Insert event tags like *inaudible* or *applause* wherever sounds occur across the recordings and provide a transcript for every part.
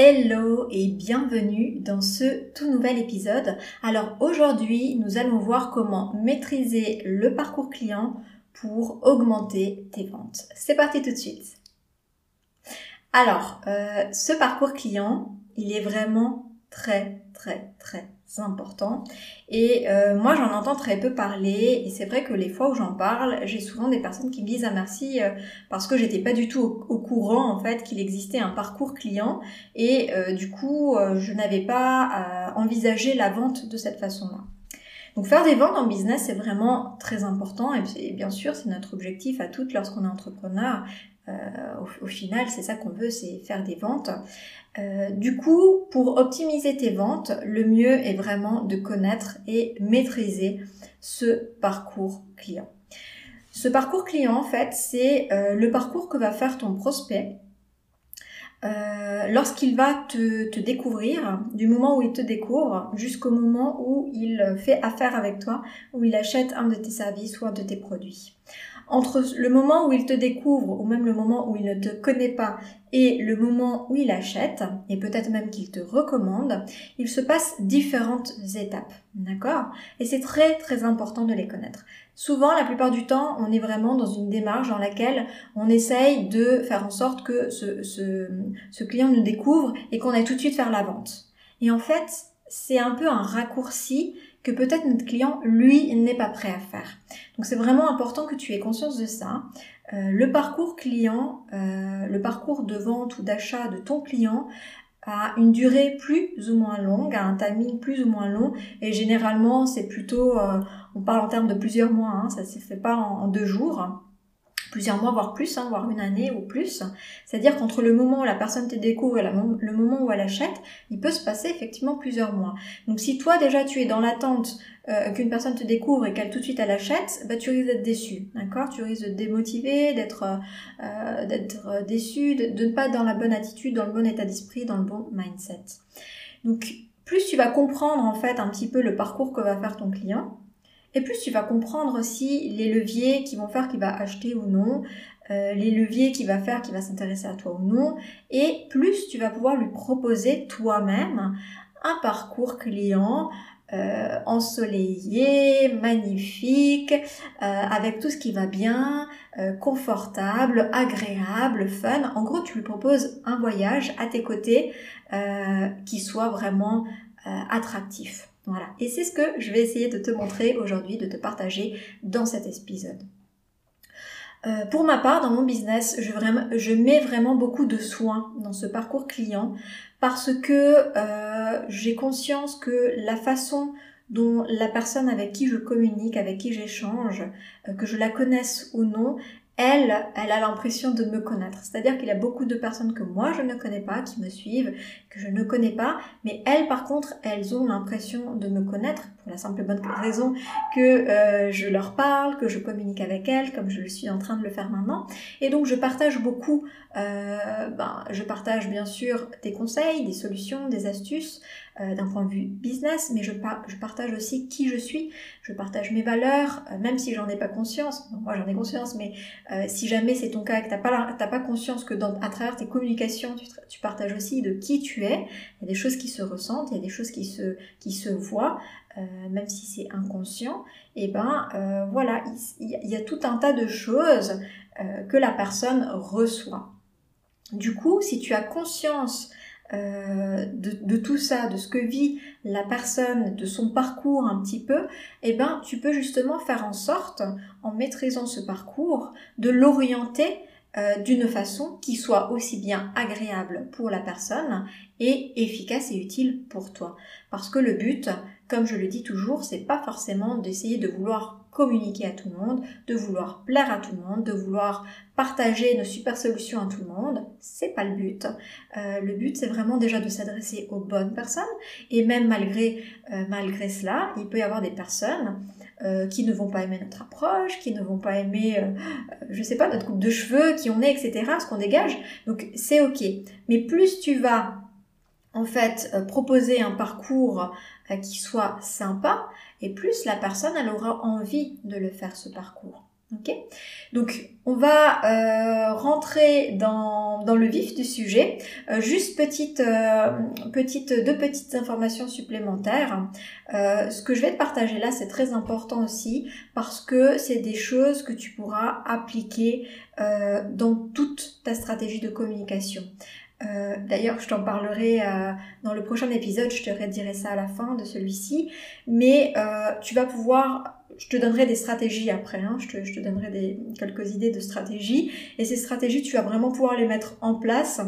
Hello et bienvenue dans ce tout nouvel épisode. Alors aujourd'hui, nous allons voir comment maîtriser le parcours client pour augmenter tes ventes. C'est parti tout de suite. Alors, euh, ce parcours client, il est vraiment très très très important. Et euh, moi, j'en entends très peu parler. Et c'est vrai que les fois où j'en parle, j'ai souvent des personnes qui me disent ah merci euh, parce que j'étais pas du tout au, courant en fait qu'il existait un parcours client et euh, du coup, je n'avais pas envisagé la vente de cette façon-là. Donc faire des ventes en business, c'est vraiment très important et bien sûr, c'est notre objectif à toutes lorsqu'on est entrepreneur. Au, final, c'est ça qu'on veut, c'est faire des ventes. Euh, du coup, pour optimiser tes ventes, le mieux est vraiment de connaître et maîtriser ce parcours client. Ce parcours client, en fait, c'est euh, le parcours que va faire ton prospect euh, lorsqu'il va te, découvrir, du moment où il te découvre jusqu'au moment où il fait affaire avec toi, où il achète un de tes services ou un de tes produits entre le moment où il te découvre ou même le moment où il ne te connaît pas et le moment où il achète, et peut-être même qu'il te recommande, il se passe différentes étapes. D'accord? Et c'est très très important de les connaître. Souvent, la plupart du temps, on est vraiment dans une démarche dans laquelle on essaye de faire en sorte que ce, ce, ce client nous découvre et qu'on aille tout de suite faire la vente. Et en fait, c'est un peu un raccourci que peut-être notre client, lui, n'est pas prêt à faire. Donc c'est vraiment important que tu aies conscience de ça. Euh, le parcours client, euh, le parcours de vente ou d'achat de ton client a une durée plus ou moins longue, a un timing plus ou moins long, et généralement c'est plutôt, euh, on parle en termes de plusieurs mois, hein, ça ne se fait pas en deux jours plusieurs mois, voire plus, hein, voire une année ou plus. C'est-à-dire qu'entre le moment où la personne te découvre et le moment où elle achète, il peut se passer effectivement plusieurs mois. Donc si toi déjà tu es dans l'attente euh, qu'une personne te découvre et qu'elle tout de suite elle achète, bah, tu risques d'être déçu, d'accord? Tu risques de démotiver, d'être euh, d'être déçu, de ne pas être dans la bonne attitude, dans le bon état d'esprit, dans le bon mindset. Donc plus tu vas comprendre en fait un petit peu le parcours que va faire ton client, et plus tu vas comprendre aussi les leviers qui vont faire qu'il va acheter ou non, euh, les leviers qui va faire qu'il va s'intéresser à toi ou non, et plus tu vas pouvoir lui proposer toi-même un parcours client euh, ensoleillé, magnifique, euh, avec tout ce qui va bien, confortable, agréable, fun. En gros, tu lui proposes un voyage à tes côtés qui soit vraiment attractif. Voilà. Et c'est ce que je vais essayer de te montrer aujourd'hui, de te partager dans cet épisode. Euh, pour ma part, dans mon business, je, mets vraiment beaucoup de soins dans ce parcours client parce que euh, j'ai conscience que la façon dont la personne avec qui je communique, avec qui j'échange, euh, que je la connaisse ou non, elle, elle a l'impression de me connaître. C'est-à-dire qu'il y a beaucoup de personnes que moi je ne connais pas, qui me suivent, que je ne connais pas, mais elles par contre, elles ont l'impression de me connaître la simple bonne raison que euh, je leur parle, que je communique avec elles, comme je le suis en train de le faire maintenant. Et donc je partage beaucoup, euh, ben, je partage bien sûr des conseils, des solutions, des astuces, euh, d'un point de vue business, mais je, je, partage aussi qui je suis, je partage mes valeurs, même si j'en ai pas conscience. moi j'en ai conscience, mais si jamais c'est ton cas et que t'as pas, pas conscience que à travers tes communications, tu, tu, partages aussi de qui tu es, il y a des choses qui se ressentent, il y a des choses qui se, qui se voient, même si c'est inconscient, et ben voilà, il, y a tout un tas de choses que la personne reçoit. Du coup, si tu as conscience euh, de, tout ça, de ce que vit la personne, de son parcours un petit peu, eh ben, tu peux justement faire en sorte, en maîtrisant ce parcours, de l'orienter euh, d'une façon qui soit aussi bien agréable pour la personne et efficace et utile pour toi. Parce que le but, comme je le dis toujours, c'est pas forcément d'essayer de vouloir communiquer à tout le monde, de vouloir plaire à tout le monde, de vouloir partager nos super solutions à tout le monde. C'est pas le but. Euh, le but, c'est vraiment déjà de s'adresser aux bonnes personnes. Et même malgré, euh, cela, il peut y avoir des personnes euh, qui ne vont pas aimer notre approche, qui ne vont pas aimer, je sais pas, notre coupe de cheveux, qui on est, etc., ce qu'on dégage. Donc c'est ok. Mais plus tu vas en fait proposer un parcours qui soit sympa, et plus la personne elle aura envie de le faire ce parcours. Ok? Donc on va euh, rentrer dans, le vif du sujet. Euh, juste petite, euh, petite, deux petites informations supplémentaires. ce que je vais te partager là, c'est très important aussi parce que c'est des choses que tu pourras appliquer dans toute ta stratégie de communication. Euh, d'ailleurs, je t'en parlerai euh, dans le prochain épisode, je te redirai ça à la fin de celui-ci. Mais euh, tu vas pouvoir, je te donnerai des stratégies après, hein, je, te, donnerai des, quelques idées de stratégies. Et ces stratégies, tu vas vraiment pouvoir les mettre en place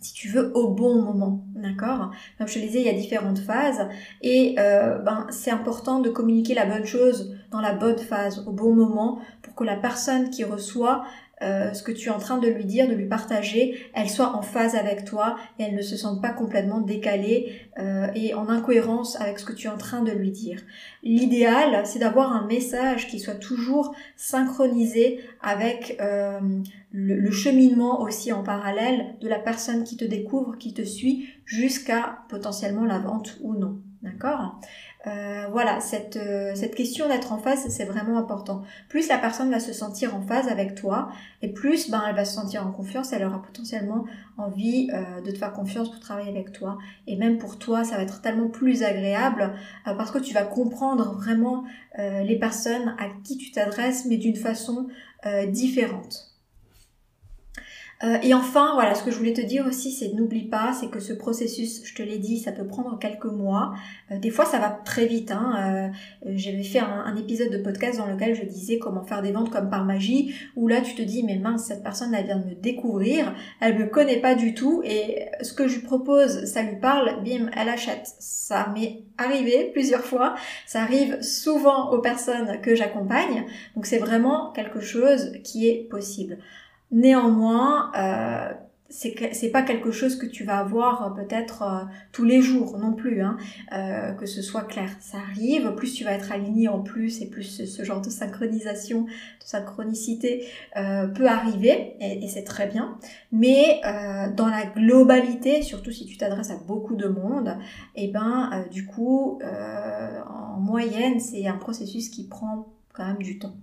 si tu veux, au bon moment, d'accord? Comme je te disais, il y a différentes phases et ben, c'est important de communiquer la bonne chose dans la bonne phase, au bon moment, pour que la personne qui reçoit euh, ce que tu es en train de lui dire, de lui partager, elle soit en phase avec toi et elle ne se sente pas complètement décalée euh, et en incohérence avec ce que tu es en train de lui dire. L'idéal, c'est d'avoir un message qui soit toujours synchronisé avec euh, le, le, cheminement aussi en parallèle de la personne qui te découvre, qui te suit, jusqu'à potentiellement la vente ou non. D'accord? Euh, voilà, cette, euh, cette question d'être en phase, c'est vraiment important. Plus la personne va se sentir en phase avec toi, et plus ben, elle va se sentir en confiance, elle aura potentiellement envie euh, de te faire confiance pour travailler avec toi. Et même pour toi, ça va être tellement plus agréable parce que tu vas comprendre vraiment les personnes à qui tu t'adresses, mais d'une façon différente. Euh, et enfin, voilà, ce que je voulais te dire aussi, c'est n'oublie pas, c'est que ce processus, je te l'ai dit, ça peut prendre quelques mois. Euh, des fois, ça va très vite. Hein. Euh, J'avais fait un, épisode de podcast dans lequel je disais comment faire des ventes comme par magie, où là, tu te dis, mais mince, cette personne, elle vient de me découvrir, elle me connaît pas du tout, et ce que je lui propose, ça lui parle, bim, elle achète. Ça m'est arrivé plusieurs fois, ça arrive souvent aux personnes que j'accompagne, donc c'est vraiment quelque chose qui est possible. Néanmoins, euh, c'est pas quelque chose que tu vas avoir euh, peut-être euh, tous les jours non plus, hein, euh, que ce soit clair. Ça arrive, plus tu vas être aligné en plus et plus ce, genre de synchronisation, de synchronicité peut arriver et, c'est très bien. Mais dans la globalité, surtout si tu t'adresses à beaucoup de monde, et eh ben du coup, en moyenne, c'est un processus qui prend quand même du temps.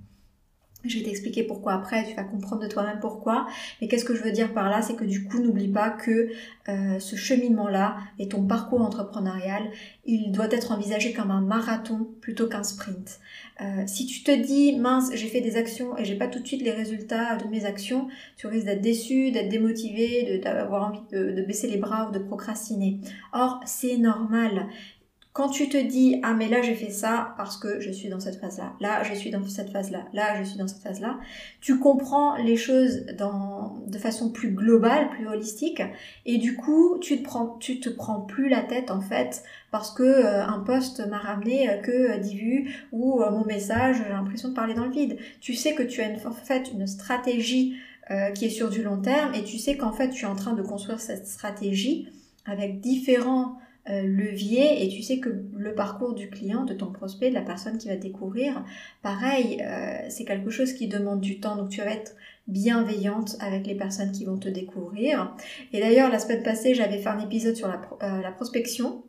Je vais t'expliquer pourquoi après, tu vas comprendre de toi-même pourquoi. Mais qu'est-ce que je veux dire par là C'est que du coup, n'oublie pas que euh, ce cheminement-là et ton parcours entrepreneurial, il doit être envisagé comme un marathon plutôt qu'un sprint. Euh, si tu te dis, mince, j'ai fait des actions et j'ai pas tout de suite les résultats de mes actions, tu risques d'être déçu, d'être démotivé, d'avoir envie de, de baisser les bras ou de procrastiner. Or, c'est normal. Quand tu te dis ah mais là j'ai fait ça parce que je suis dans cette phase là, là je suis dans cette phase là, là je suis dans cette phase là, tu comprends les choses dans, de façon plus globale, plus holistique. Et du coup tu te prends tu te prends plus la tête en fait parce que euh, un post m'a ramené euh, que 10 vues ou euh, mon message j'ai l'impression de parler dans le vide. Tu sais que tu as une, en fait une stratégie qui est sur du long terme et tu sais qu'en fait tu es en train de construire cette stratégie avec différents euh, levier et tu sais que le parcours du client, de ton prospect, de la personne qui va découvrir, pareil, euh, c'est quelque chose qui demande du temps. Donc tu vas être bienveillante avec les personnes qui vont te découvrir. Et d'ailleurs, la semaine passée, j'avais fait un épisode sur la, euh, la prospection.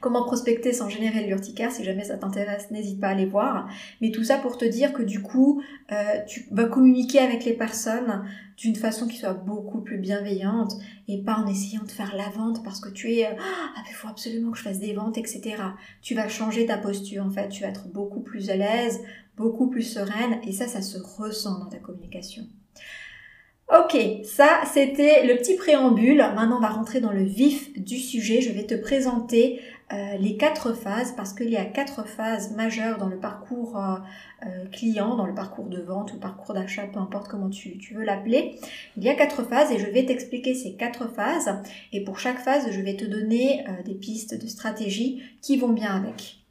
Comment prospecter sans générer l'urticaire Si jamais ça t'intéresse, n'hésite pas à aller voir. Mais tout ça pour te dire que du coup, euh, tu vas communiquer avec les personnes d'une façon qui soit beaucoup plus bienveillante et pas en essayant de faire la vente parce que tu es euh, ah il faut absolument que je fasse des ventes etc. Tu vas changer ta posture en fait, tu vas être beaucoup plus à l'aise, beaucoup plus sereine et ça ça se ressent dans ta communication. Ok, ça c'était le petit préambule. Maintenant on va rentrer dans le vif du sujet. Je vais te présenter euh, les quatre phases parce qu'il y a quatre phases majeures dans le parcours client, dans le parcours de vente ou parcours d'achat, peu importe comment tu veux l'appeler. Il y a quatre phases et je vais t'expliquer ces quatre phases et pour chaque phase, je vais te donner des pistes de stratégie qui vont bien avec.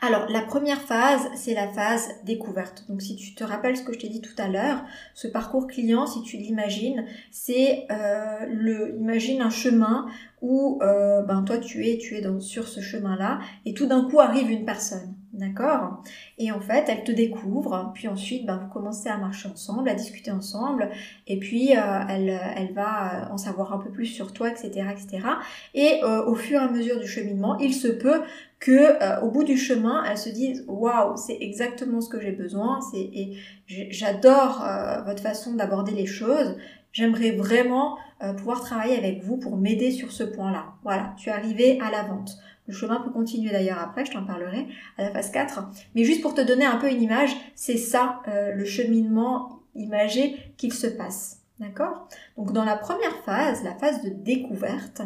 Alors, la première phase, c'est la phase découverte. Donc, si tu te rappelles ce que je t'ai dit tout à l'heure, ce parcours client, si tu l'imagines, c'est euh, le, imagine un chemin où euh, ben toi tu es, tu es dans, sur ce chemin-là, et tout d'un coup arrive une personne. D'accord? Et en fait, elle te découvre, puis ensuite, ben, vous commencez à marcher ensemble, à discuter ensemble, et puis euh, elle, va en savoir un peu plus sur toi, etc. etc. Et euh, au fur et à mesure du cheminement, il se peut que euh, au bout du chemin, elle se dise waouh, c'est exactement ce que j'ai besoin, et j'adore votre façon d'aborder les choses. J'aimerais vraiment pouvoir travailler avec vous pour m'aider sur ce point-là. Voilà, tu es arrivé à la vente. Le chemin peut continuer d'ailleurs après, je t'en parlerai à la phase 4. Mais juste pour te donner un peu une image, c'est ça euh, le cheminement imagé qu'il se passe. D'accord? Donc dans la première phase, la phase de découverte,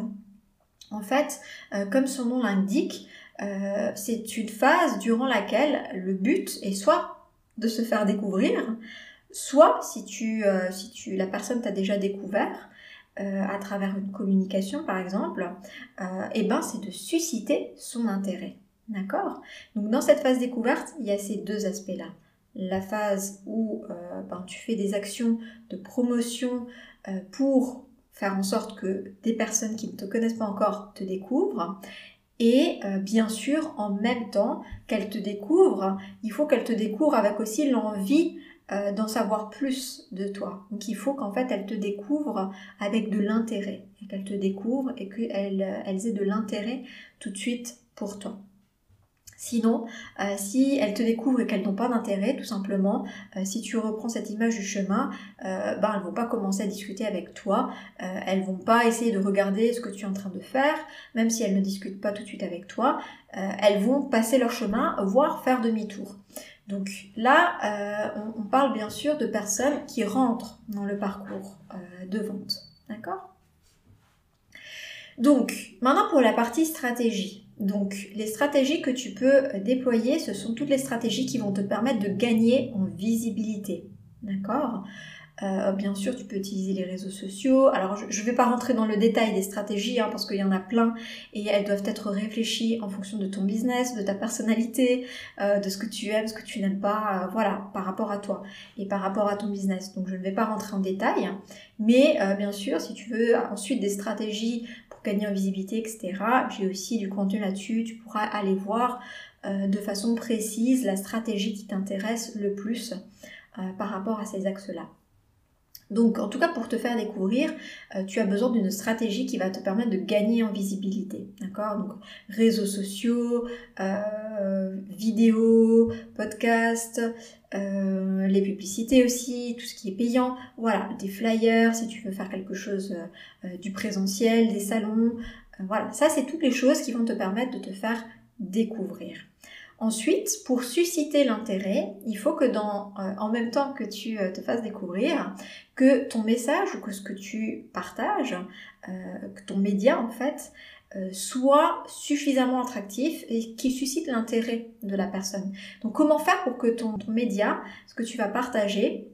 en fait, euh, comme son nom l'indique, euh, c'est une phase durant laquelle le but est soit de se faire découvrir, soit si tu, si tu la personne t'a déjà découvert, euh, à travers une communication par exemple, euh, et ben c'est de susciter son intérêt. D'accord? Donc dans cette phase découverte, il y a ces deux aspects-là. La phase où euh, ben, tu fais des actions de promotion pour faire en sorte que des personnes qui ne te connaissent pas encore te découvrent. Et bien sûr, en même temps qu'elles te découvrent, il faut qu'elles te découvrent avec aussi l'envie euh, d'en savoir plus de toi. Donc il faut qu'en fait elles te découvrent avec de l'intérêt, qu'elles te découvrent et qu'elles elles aient de l'intérêt tout de suite pour toi. Sinon, euh, si elles te découvrent et qu'elles n'ont pas d'intérêt, tout simplement, euh, si tu reprends cette image du chemin, euh, ben elles vont pas commencer à discuter avec toi, elles vont pas essayer de regarder ce que tu es en train de faire, même si elles ne discutent pas tout de suite avec toi, elles vont passer leur chemin, voire faire demi-tour. Donc là, euh, on, parle bien sûr de personnes qui rentrent dans le parcours euh, de vente. D'accord? Donc, maintenant pour la partie stratégie. Donc, les stratégies que tu peux déployer, ce sont toutes les stratégies qui vont te permettre de gagner en visibilité. D'accord? Euh, bien sûr, tu peux utiliser les réseaux sociaux. Alors, je ne vais pas rentrer dans le détail des stratégies hein, parce qu'il y en a plein et elles doivent être réfléchies en fonction de ton business, de ta personnalité, euh, de ce que tu aimes, ce que tu n'aimes pas, euh, voilà, par rapport à toi et par rapport à ton business. Donc, je ne vais pas rentrer en détail. Mais bien sûr, si tu veux ensuite des stratégies pour gagner en visibilité, etc., j'ai aussi du contenu là-dessus. Tu pourras aller voir de façon précise la stratégie qui t'intéresse le plus par rapport à ces axes-là. Donc, en tout cas, pour te faire découvrir, euh, tu as besoin d'une stratégie qui va te permettre de gagner en visibilité. D'accord? Donc, réseaux sociaux, euh, vidéos, podcasts, euh, les publicités aussi, tout ce qui est payant. Voilà, des flyers, si tu veux faire quelque chose du présentiel, des salons. voilà, ça, c'est toutes les choses qui vont te permettre de te faire découvrir. Ensuite, pour susciter l'intérêt, il faut que dans, euh, en même temps que tu euh, te fasses découvrir, que ton message ou que ce que tu partages, euh, que ton média en fait, soit suffisamment attractif et qui suscite l'intérêt de la personne. Donc comment faire pour que ton média, ce que tu vas partager,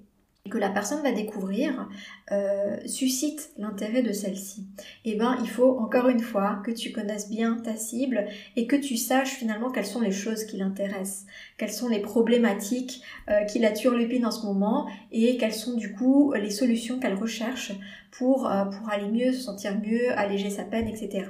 que la personne va découvrir euh, suscite l'intérêt de celle-ci, eh ben il faut encore une fois que tu connaisses bien ta cible et que tu saches finalement quelles sont les choses qui l'intéressent, quelles sont les problématiques euh, qui la turlupinent en ce moment et quelles sont du coup les solutions qu'elle recherche pour, euh, pour aller mieux, se sentir mieux, alléger sa peine, etc.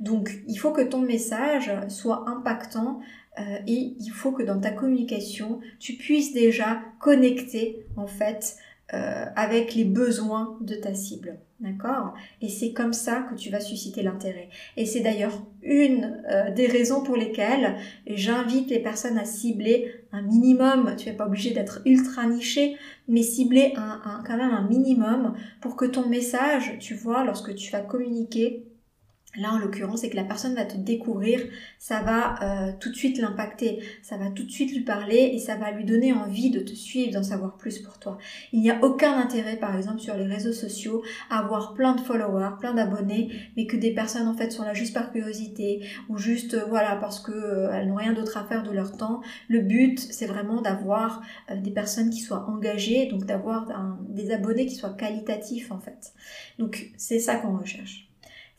Donc il faut que ton message soit impactant euh, et il faut que dans ta communication, tu puisses déjà connecter en fait euh, avec les besoins de ta cible. D'accord? Et c'est comme ça que tu vas susciter l'intérêt. Et c'est d'ailleurs une euh, des raisons pour lesquelles j'invite les personnes à cibler un minimum. Tu n'es pas obligé d'être ultra niché, mais cibler un, quand même un minimum pour que ton message, tu vois, lorsque tu vas communiquer, Là, en l'occurrence, c'est que la personne va te découvrir, ça va euh, tout de suite l'impacter, ça va tout de suite lui parler et ça va lui donner envie de te suivre, d'en savoir plus pour toi. Il n'y a aucun intérêt, par exemple, sur les réseaux sociaux, à avoir plein de followers, plein d'abonnés, mais que des personnes, en fait, sont là juste par curiosité ou juste, euh, voilà, parce que euh, elles n'ont rien d'autre à faire de leur temps. Le but, c'est vraiment d'avoir des personnes qui soient engagées, donc d'avoir des abonnés qui soient qualitatifs, en fait. Donc, c'est ça qu'on recherche.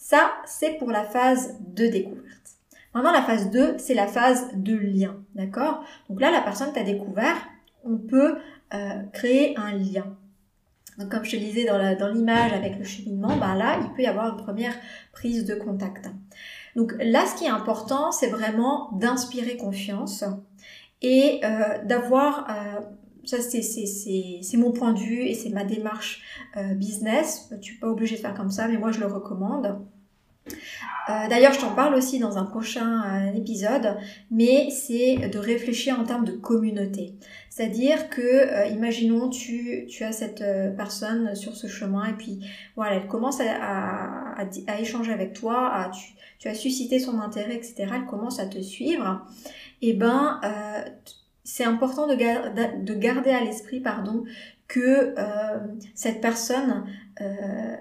Ça, c'est pour la phase de découverte. Maintenant, la phase 2, c'est la phase de lien. D'accord? Donc là, la personne t'a découvert, on peut euh, créer un lien. Donc, comme je te disais dans l'image avec le cheminement, bah là, il peut y avoir une première prise de contact. Donc là, ce qui est important, c'est vraiment d'inspirer confiance et euh, d'avoir euh, ça c'est mon point de vue et c'est ma démarche business. Tu n'es pas obligé de faire comme ça, mais moi je le recommande. Euh, d'ailleurs, je t'en parle aussi dans un prochain euh, épisode, mais c'est de réfléchir en termes de communauté. C'est-à-dire que, imaginons, tu, as cette personne sur ce chemin et puis voilà, elle commence à, échanger avec toi, tu, as suscité son intérêt, etc. Elle commence à te suivre. Et eh ben, c'est important de, de, garder à l'esprit pardon que euh, cette personne euh,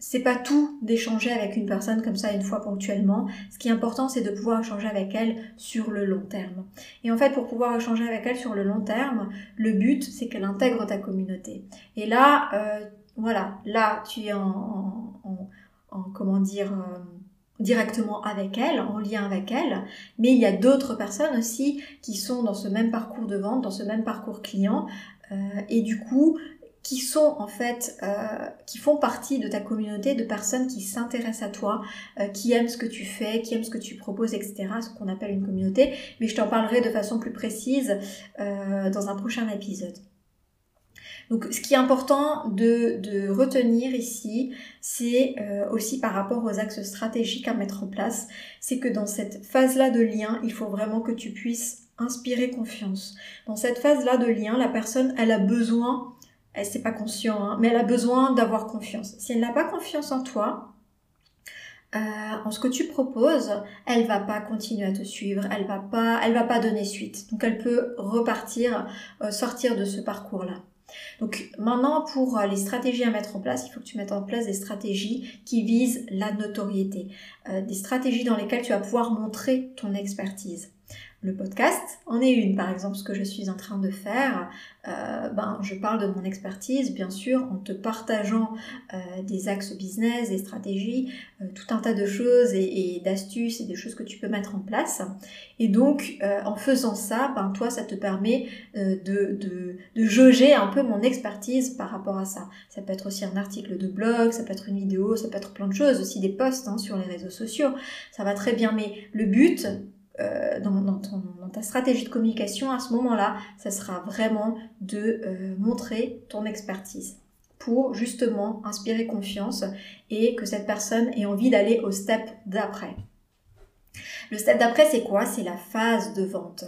c'est pas tout d'échanger avec une personne comme ça une fois ponctuellement. Ce qui est important c'est de pouvoir échanger avec elle sur le long terme. Et en fait pour pouvoir échanger avec elle sur le long terme le but c'est qu'elle intègre ta communauté. Et là euh, voilà là tu es en, en, en comment dire euh, directement avec elle, en lien avec elle, mais il y a d'autres personnes aussi qui sont dans ce même parcours de vente, dans ce même parcours client, et du coup qui sont en fait, euh, qui font partie de ta communauté de personnes qui s'intéressent à toi, euh, qui aiment ce que tu fais, qui aiment ce que tu proposes, etc. Ce qu'on appelle une communauté. Mais je t'en parlerai de façon plus précise dans un prochain épisode. Donc ce qui est important de, retenir ici, c'est euh, aussi par rapport aux axes stratégiques à mettre en place, c'est que dans cette phase-là de lien, il faut vraiment que tu puisses inspirer confiance. Dans cette phase-là de lien, la personne, elle a besoin, elle c'est pas conscient, hein, mais elle a besoin d'avoir confiance. Si elle n'a pas confiance en toi, euh, en ce que tu proposes, elle va pas continuer à te suivre, elle va pas, elle va pas donner suite. Donc elle peut repartir, euh, sortir de ce parcours-là. Donc maintenant, pour euh, les stratégies à mettre en place, il faut que tu mettes en place des stratégies qui visent la notoriété, des stratégies dans lesquelles tu vas pouvoir montrer ton expertise. Le podcast en est une, par exemple, ce que je suis en train de faire. Euh, ben, je parle de mon expertise, bien sûr, en te partageant euh, des axes business, des stratégies, euh, tout un tas de choses et, d'astuces et des choses que tu peux mettre en place. Et donc, en faisant ça, ben, toi, ça te permet de, de, de jauger un peu mon expertise par rapport à ça. Ça peut être aussi un article de blog, ça peut être une vidéo, ça peut être plein de choses, aussi des posts hein, sur les réseaux sociaux. Ça va très bien, mais le but, euh, dans, ta stratégie de communication, à ce moment-là, ça sera vraiment de euh, montrer ton expertise pour justement inspirer confiance et que cette personne ait envie d'aller au step d'après. Le step d'après, c'est quoi? C'est la phase de vente.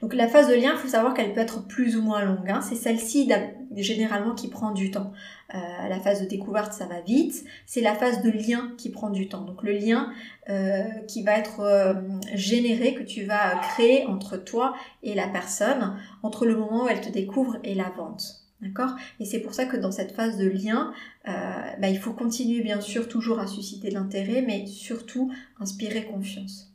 Donc la phase de lien, il faut savoir qu'elle peut être plus ou moins longue. Hein. C'est celle-ci généralement qui prend du temps. Euh, la phase de découverte, ça va vite. C'est la phase de lien qui prend du temps. Donc le lien euh, qui va être euh, généré, que tu vas créer entre toi et la personne, entre le moment où elle te découvre et la vente. D'accord? Et c'est pour ça que dans cette phase de lien, bah, il faut continuer bien sûr toujours à susciter l'intérêt, mais surtout inspirer confiance.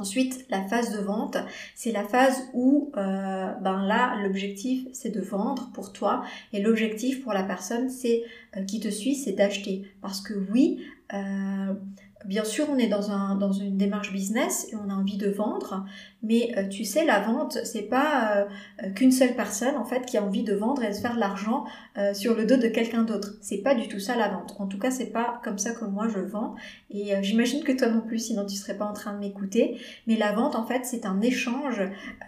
Ensuite, la phase de vente, c'est la phase où, euh, ben là, l'objectif c'est de vendre pour toi et l'objectif pour la personne c'est euh, qui te suit, c'est d'acheter. Parce que oui, euh, Bien sûr, on est dans, un, dans une démarche business et on a envie de vendre, mais euh, tu sais, la vente, c'est pas euh, euh, qu'une seule personne en fait qui a envie de vendre et de faire de l'argent sur le dos de quelqu'un d'autre. C'est pas du tout ça la vente. En tout cas, c'est pas comme ça que moi je vends. Et j'imagine que toi non plus, sinon tu serais pas en train de m'écouter. Mais la vente, en fait, c'est un échange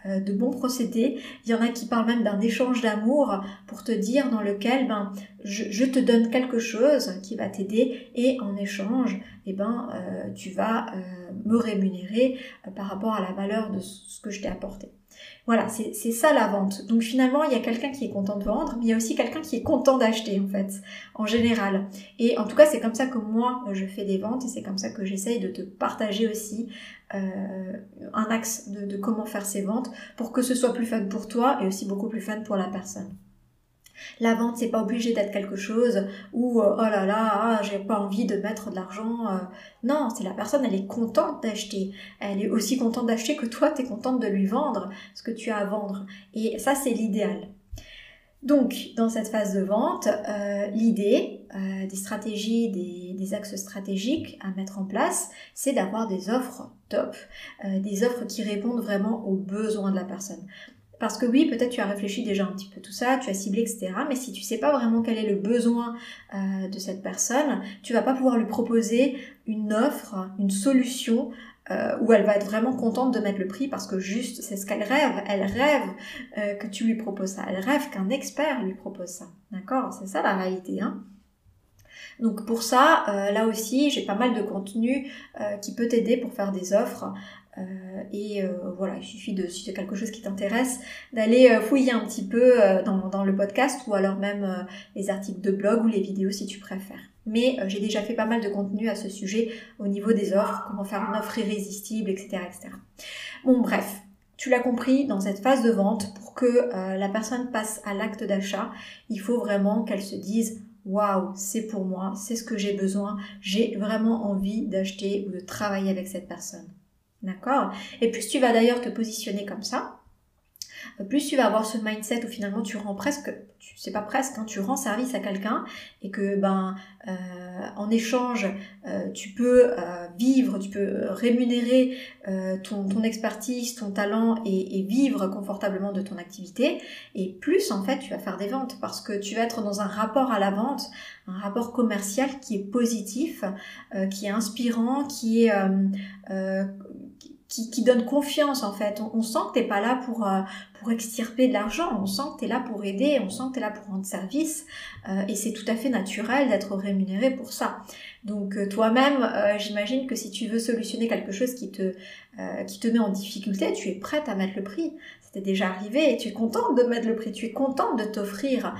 de bons procédés. Il y en a qui parlent même d'un échange d'amour pour te dire dans lequel ben je, je te donne quelque chose qui va t'aider et en échange eh ben, euh, tu vas euh, me rémunérer euh, par rapport à la valeur de ce que je t'ai apporté. Voilà, c'est ça la vente. Donc finalement, il y a quelqu'un qui est content de vendre, mais il y a aussi quelqu'un qui est content d'acheter en fait, en général. Et en tout cas, c'est comme ça que moi, je fais des ventes et c'est comme ça que j'essaye de te partager aussi un axe de comment faire ces ventes pour que ce soit plus fun pour toi et aussi beaucoup plus fun pour la personne. La vente, c'est pas obligé d'être quelque chose où euh, oh là là, ah, j'ai pas envie de mettre de l'argent. Euh. Non, c'est la personne, elle est contente d'acheter. Elle est aussi contente d'acheter que toi, tu es contente de lui vendre ce que tu as à vendre. Et ça, c'est l'idéal. Donc, dans cette phase de vente, euh, l'idée des stratégies, des, des, axes stratégiques à mettre en place, c'est d'avoir des offres top, des offres qui répondent vraiment aux besoins de la personne. Parce que oui, peut-être tu as réfléchi déjà un petit peu tout ça, tu as ciblé, etc. Mais si tu sais pas vraiment quel est le besoin euh, de cette personne, tu vas pas pouvoir lui proposer une offre, une solution euh, où elle va être vraiment contente de mettre le prix parce que juste c'est ce qu'elle rêve. Elle rêve euh, que tu lui proposes ça. Elle rêve qu'un expert lui propose ça. D'accord? C'est ça la réalité. Hein? Donc pour ça, là aussi, j'ai pas mal de contenu qui peut t'aider pour faire des offres et euh, voilà, il suffit de, si c'est quelque chose qui t'intéresse, d'aller euh, fouiller un petit peu dans, dans, le podcast ou alors même les articles de blog ou les vidéos si tu préfères. Mais j'ai déjà fait pas mal de contenu à ce sujet au niveau des offres, comment faire une offre irrésistible, etc. etc. Bon bref, tu l'as compris, dans cette phase de vente, pour que la personne passe à l'acte d'achat, il faut vraiment qu'elle se dise Waouh, c'est pour moi, c'est ce que j'ai besoin, j'ai vraiment envie d'acheter ou de travailler avec cette personne. D'accord? Et plus tu vas d'ailleurs te positionner comme ça, plus tu vas avoir ce mindset où finalement tu rends presque, tu sais pas presque, hein, tu rends service à quelqu'un et que ben euh, en échange euh, tu peux euh, vivre, tu peux rémunérer ton, expertise, ton talent et, vivre confortablement de ton activité. Et plus en fait tu vas faire des ventes parce que tu vas être dans un rapport à la vente, un rapport commercial qui est positif, qui est inspirant, qui est qui, donne confiance en fait. On, sent que t'es pas là pour, euh, pour extirper de l'argent, on sent que tu es là pour aider, on sent que tu es là pour rendre service euh, et c'est tout à fait naturel d'être rémunéré pour ça. Donc euh, toi-même, j'imagine que si tu veux solutionner quelque chose qui te, qui te met en difficulté, tu es prête à mettre le prix. C'était déjà arrivé et tu es contente de mettre le prix, tu es contente de t'offrir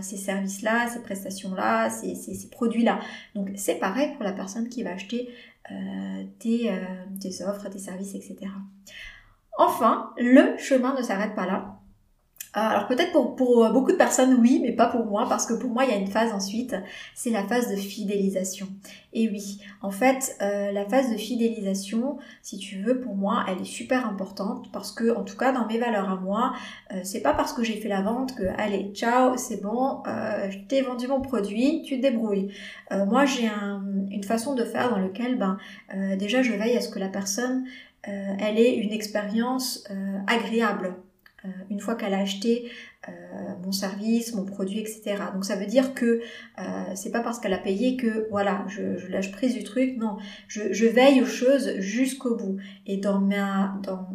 ces services-là, ces prestations-là, ces, ces, ces produits-là. Donc c'est pareil pour la personne qui va acheter euh, tes, euh, offres, tes services, etc. Enfin, le chemin ne s'arrête pas là. Euh, alors peut-être pour, pour, beaucoup de personnes oui, mais pas pour moi, parce que pour moi il y a une phase ensuite, c'est la phase de fidélisation. Et oui, en fait, la phase de fidélisation, si tu veux, pour moi, elle est super importante parce que, en tout cas, dans mes valeurs à moi, c'est pas parce que j'ai fait la vente que, allez, ciao, c'est bon, je t'ai vendu mon produit, tu te débrouilles. moi, j'ai une façon de faire dans lequel, ben, déjà, je veille à ce que la personne, elle ait une expérience agréable euh, une fois qu'elle a acheté euh, mon service, mon produit, etc. Donc ça veut dire que euh, c'est pas parce qu'elle a payé que voilà, je, je lâche prise du truc. Non, je, veille aux choses jusqu'au bout. Et dans ma dans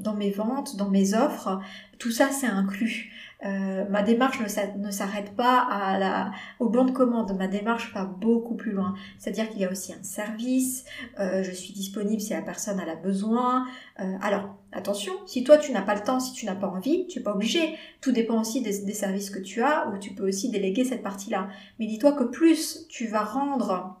dans mes ventes, dans mes offres, tout ça c'est inclus. Euh, ma démarche ne s'arrête pas à la, au bon de commande. Ma démarche va beaucoup plus loin. C'est-à-dire qu'il y a aussi un service. Euh, je suis disponible si la personne a besoin. Euh, alors, attention, si toi tu n'as pas le temps, si tu n'as pas envie, tu n'es pas obligé. Tout dépend aussi des, des services que tu as ou tu peux aussi déléguer cette partie-là. Mais dis-toi que plus tu vas rendre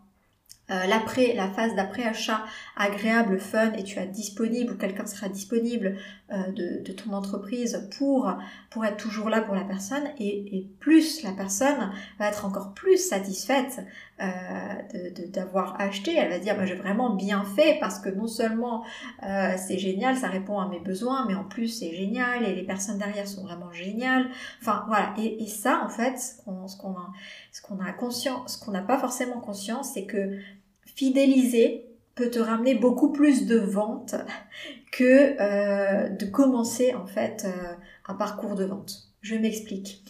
euh, l'après, la phase d'après-achat agréable, fun, et tu as disponible, ou quelqu'un sera disponible euh, de, ton entreprise pour, pour être toujours là pour la personne, et, et plus la personne va être encore plus satisfaite euh, d'avoir acheté, elle va dire bah, j'ai vraiment bien fait parce que non seulement c'est génial, ça répond à mes besoins, mais en plus c'est génial et les personnes derrière sont vraiment géniales. Enfin voilà, et, et ça en fait, ce qu'on a, ce a conscience, ce qu'on n'a pas forcément conscience, c'est que fidéliser peut te ramener beaucoup plus de ventes que euh, de commencer en fait euh, un parcours de vente. Je m'explique.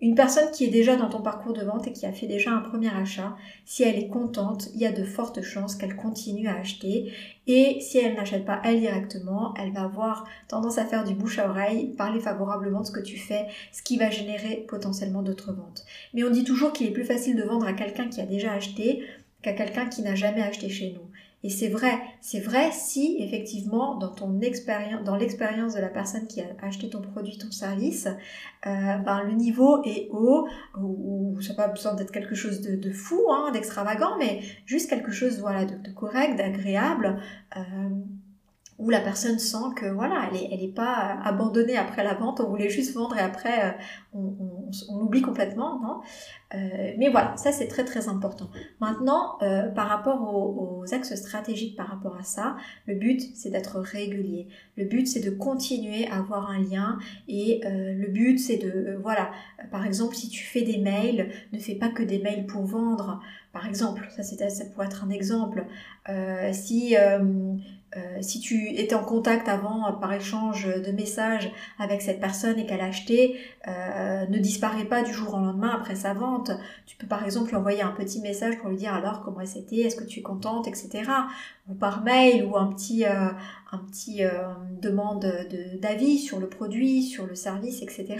Une personne qui est déjà dans ton parcours de vente et qui a fait déjà un premier achat, si elle est contente, il y a de fortes chances qu'elle continue à acheter. Et si elle n'achète pas elle directement, elle va avoir tendance à faire du bouche à oreille, parler favorablement de ce que tu fais, ce qui va générer potentiellement d'autres ventes. Mais on dit toujours qu'il est plus facile de vendre à quelqu'un qui a déjà acheté qu'à quelqu'un qui n'a jamais acheté chez nous. Et c'est vrai, c'est vrai si effectivement dans ton expérience, dans l'expérience de la personne qui a acheté ton produit, ton service, euh, ben, le niveau est haut, ou, ça n'a pas besoin d'être quelque chose de, fou, hein, d'extravagant, mais juste quelque chose voilà de, correct, d'agréable. Euh, où la personne sent que voilà, elle est, elle est pas abandonnée après la vente, on voulait juste vendre et après euh, on, on, on oublie complètement, non euh, Mais voilà, ça c'est très très important. Maintenant, euh, par rapport aux, axes stratégiques par rapport à ça, le but c'est d'être régulier. Le but c'est de continuer à avoir un lien et euh, le but c'est de voilà, par exemple si tu fais des mails, ne fais pas que des mails pour vendre. Par exemple, ça, ça pourrait être un exemple. si euh, si tu étais en contact avant euh, par échange de messages avec cette personne et qu'elle a acheté, euh, ne disparaît pas du jour au lendemain après sa vente. Tu peux par exemple lui envoyer un petit message pour lui dire alors comment c'était, est-ce que tu es contente, etc. Ou par mail ou un petit, un petit demande d'avis sur le produit, sur le service, etc.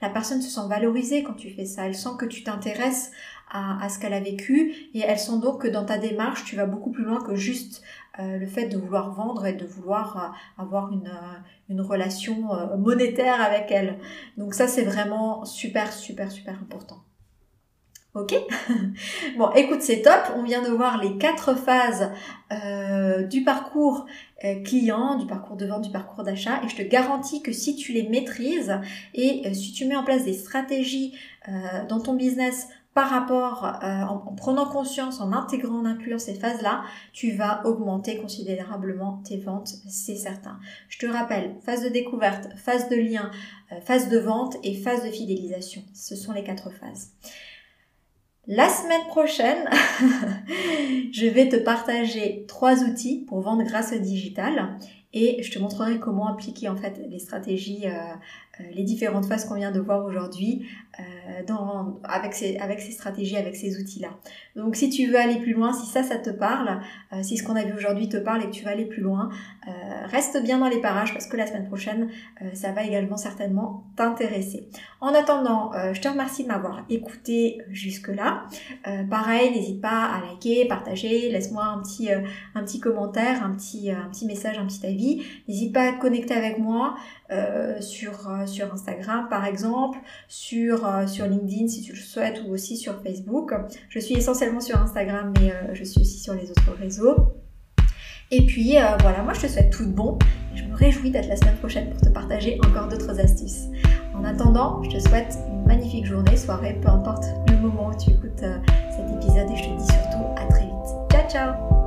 La personne se sent valorisée quand tu fais ça. Elle sent que tu t'intéresses à, ce qu'elle a vécu et elle sent donc que dans ta démarche, tu vas beaucoup plus loin que juste euh, le fait de vouloir vendre et de vouloir euh, avoir une, euh, une relation monétaire avec elle. Donc ça, c'est vraiment super, super, super important. Ok? *laughs* Bon, écoute, c'est top. On vient de voir les quatre phases du parcours client, du parcours de vente, du parcours d'achat. Et je te garantis que si tu les maîtrises et si tu mets en place des stratégies dans ton business par rapport, euh, en, prenant conscience, en intégrant, en incluant ces phases-là, tu vas augmenter considérablement tes ventes, c'est certain. Je te rappelle, phase de découverte, phase de lien, euh, phase de vente et phase de fidélisation. Ce sont les quatre phases. La semaine prochaine, *laughs* je vais te partager trois outils pour vendre grâce au digital et je te montrerai comment appliquer en fait les stratégies euh, les différentes phases qu'on vient de voir aujourd'hui euh, dans, avec, ces, avec ces stratégies, avec ces outils-là. Donc si tu veux aller plus loin, si ça, ça te parle, euh, si ce qu'on a vu aujourd'hui te parle et que tu veux aller plus loin, reste bien dans les parages parce que la semaine prochaine, ça va également certainement t'intéresser. En attendant, je te remercie de m'avoir écouté jusque-là. pareil, n'hésite pas à liker, partager, laisse-moi un petit, un petit commentaire, un petit, un petit message, un petit avis. N'hésite pas à te connecter avec moi sur sur Instagram par exemple, sur, euh, sur LinkedIn si tu le souhaites ou aussi sur Facebook. Je suis essentiellement sur Instagram mais euh, je suis aussi sur les autres réseaux. Et puis euh, voilà, moi je te souhaite tout de bon je me réjouis d'être la semaine prochaine pour te partager encore d'autres astuces. En attendant, je te souhaite une magnifique journée, soirée, peu importe le moment où tu écoutes cet épisode et je te dis surtout à très vite. Ciao ciao